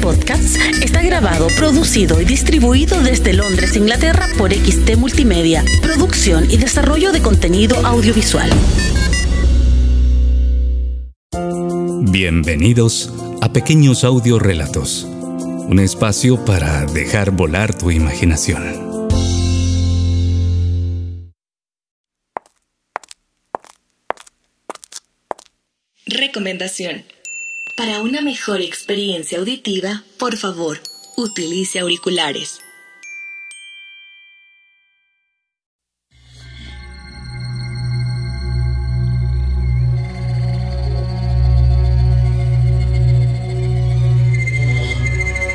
Podcasts está grabado, producido y distribuido desde Londres, Inglaterra por XT Multimedia, producción y desarrollo de contenido audiovisual. Bienvenidos a Pequeños Audio Relatos, un espacio para dejar volar tu imaginación. Recomendación. Para una mejor experiencia auditiva, por favor, utilice auriculares.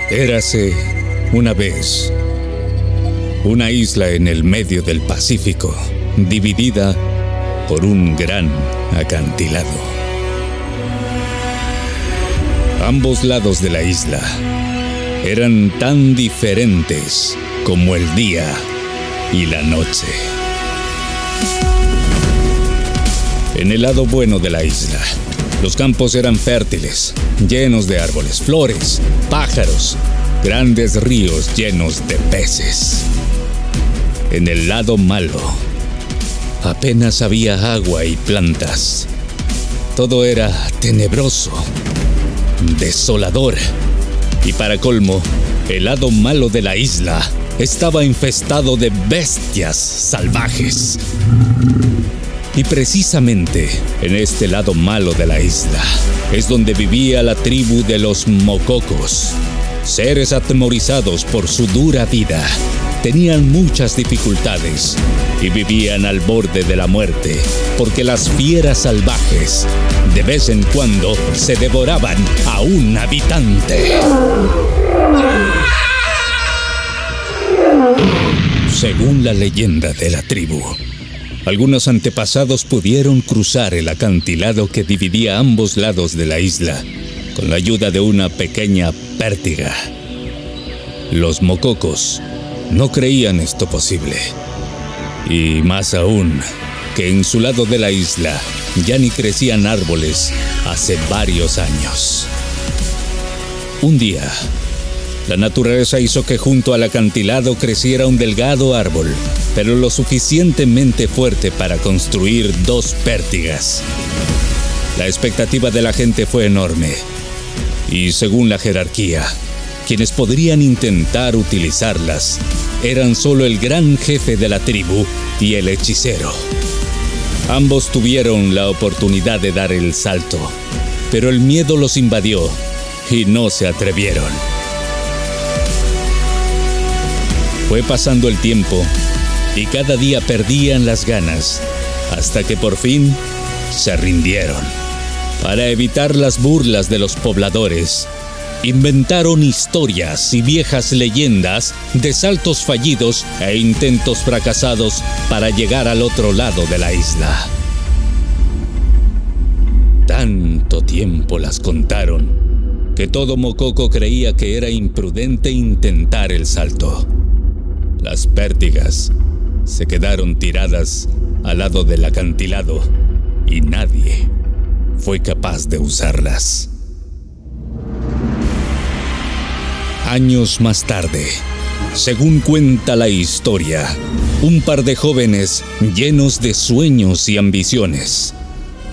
Érase una vez una isla en el medio del Pacífico, dividida por un gran acantilado. Ambos lados de la isla eran tan diferentes como el día y la noche. En el lado bueno de la isla, los campos eran fértiles, llenos de árboles, flores, pájaros, grandes ríos llenos de peces. En el lado malo, apenas había agua y plantas. Todo era tenebroso desolador. Y para colmo, el lado malo de la isla estaba infestado de bestias salvajes. Y precisamente en este lado malo de la isla es donde vivía la tribu de los mococos, seres atemorizados por su dura vida tenían muchas dificultades y vivían al borde de la muerte porque las fieras salvajes de vez en cuando se devoraban a un habitante. Según la leyenda de la tribu, algunos antepasados pudieron cruzar el acantilado que dividía ambos lados de la isla con la ayuda de una pequeña pértiga. Los mococos no creían esto posible. Y más aún, que en su lado de la isla ya ni crecían árboles hace varios años. Un día, la naturaleza hizo que junto al acantilado creciera un delgado árbol, pero lo suficientemente fuerte para construir dos pértigas. La expectativa de la gente fue enorme, y según la jerarquía, quienes podrían intentar utilizarlas eran solo el gran jefe de la tribu y el hechicero. Ambos tuvieron la oportunidad de dar el salto, pero el miedo los invadió y no se atrevieron. Fue pasando el tiempo y cada día perdían las ganas hasta que por fin se rindieron. Para evitar las burlas de los pobladores, inventaron historias y viejas leyendas de saltos fallidos e intentos fracasados para llegar al otro lado de la isla. Tanto tiempo las contaron que todo Mococo creía que era imprudente intentar el salto. Las pértigas se quedaron tiradas al lado del acantilado y nadie fue capaz de usarlas. Años más tarde, según cuenta la historia, un par de jóvenes llenos de sueños y ambiciones,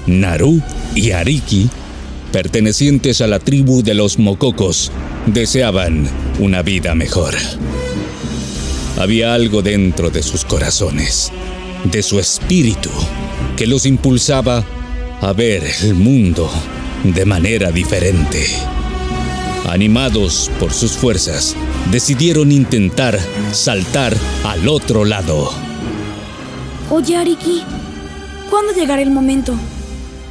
Naru y Ariki, pertenecientes a la tribu de los Mococos, deseaban una vida mejor. Había algo dentro de sus corazones, de su espíritu, que los impulsaba a ver el mundo de manera diferente. Animados por sus fuerzas, decidieron intentar saltar al otro lado. Oye, Ariki, ¿cuándo llegará el momento?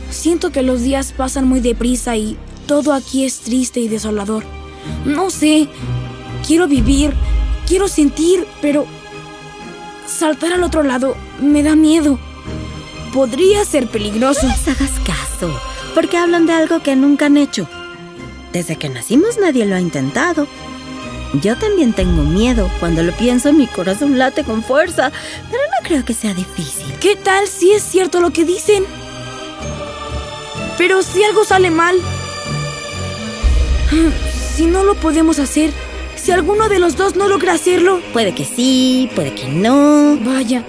Siento que los días pasan muy deprisa y todo aquí es triste y desolador. No sé, quiero vivir, quiero sentir, pero saltar al otro lado me da miedo. Podría ser peligroso. No les hagas caso, porque hablan de algo que nunca han hecho. Desde que nacimos nadie lo ha intentado. Yo también tengo miedo. Cuando lo pienso mi corazón late con fuerza, pero no creo que sea difícil. ¿Qué tal si es cierto lo que dicen? Pero si algo sale mal... Si no lo podemos hacer, si alguno de los dos no logra hacerlo, Puede que sí, puede que no. vaya,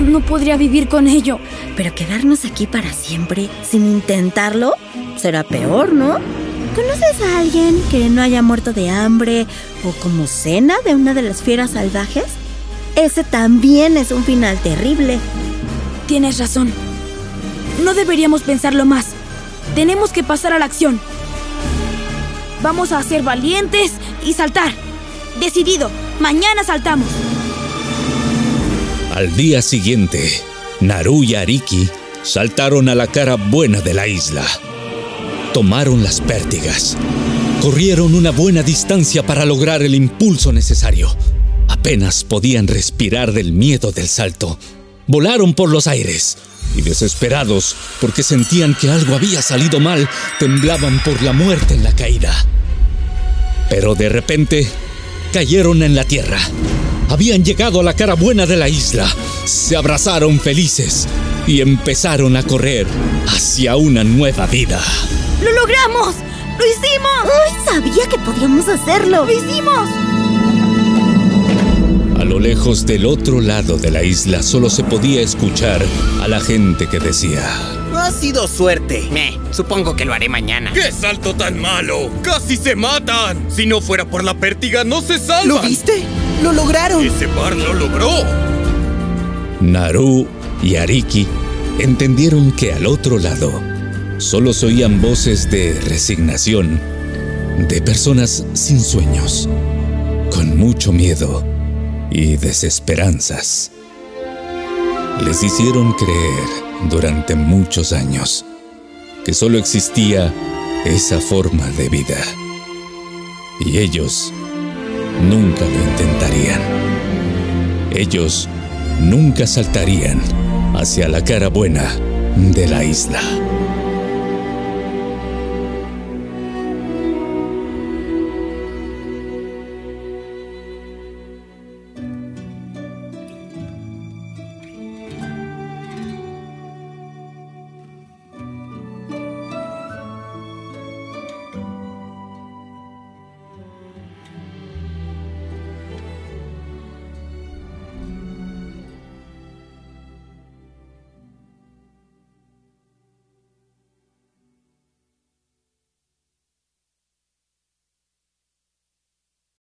no podría vivir con ello. Pero quedarnos aquí para siempre sin intentarlo será peor, ¿no? ¿Conoces a alguien que no haya muerto de hambre o como cena de una de las fieras salvajes? Ese también es un final terrible. Tienes razón. No deberíamos pensarlo más. Tenemos que pasar a la acción. Vamos a ser valientes y saltar. Decidido, mañana saltamos. Al día siguiente, Naru y Ariki saltaron a la cara buena de la isla. Tomaron las pértigas. Corrieron una buena distancia para lograr el impulso necesario. Apenas podían respirar del miedo del salto. Volaron por los aires y desesperados porque sentían que algo había salido mal, temblaban por la muerte en la caída. Pero de repente cayeron en la tierra. Habían llegado a la cara buena de la isla, se abrazaron felices y empezaron a correr hacia una nueva vida. ¡Lo logramos! ¡Lo hicimos! ¡Ay, sabía que podíamos hacerlo! ¡Lo hicimos! A lo lejos del otro lado de la isla solo se podía escuchar a la gente que decía, Ha sido suerte. Me, supongo que lo haré mañana. ¡Qué salto tan malo! ¡Casi se matan! Si no fuera por la pértiga, no se salvan. ¿Lo viste? ¡Lo lograron! Ese par lo logró. Naru y Ariki entendieron que al otro lado solo se oían voces de resignación, de personas sin sueños, con mucho miedo y desesperanzas. Les hicieron creer durante muchos años que solo existía esa forma de vida. Y ellos nunca lo intentarían. Ellos nunca saltarían hacia la cara buena de la isla.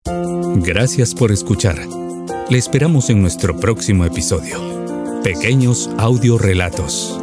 Gracias por escuchar. Le esperamos en nuestro próximo episodio. Pequeños audiorelatos.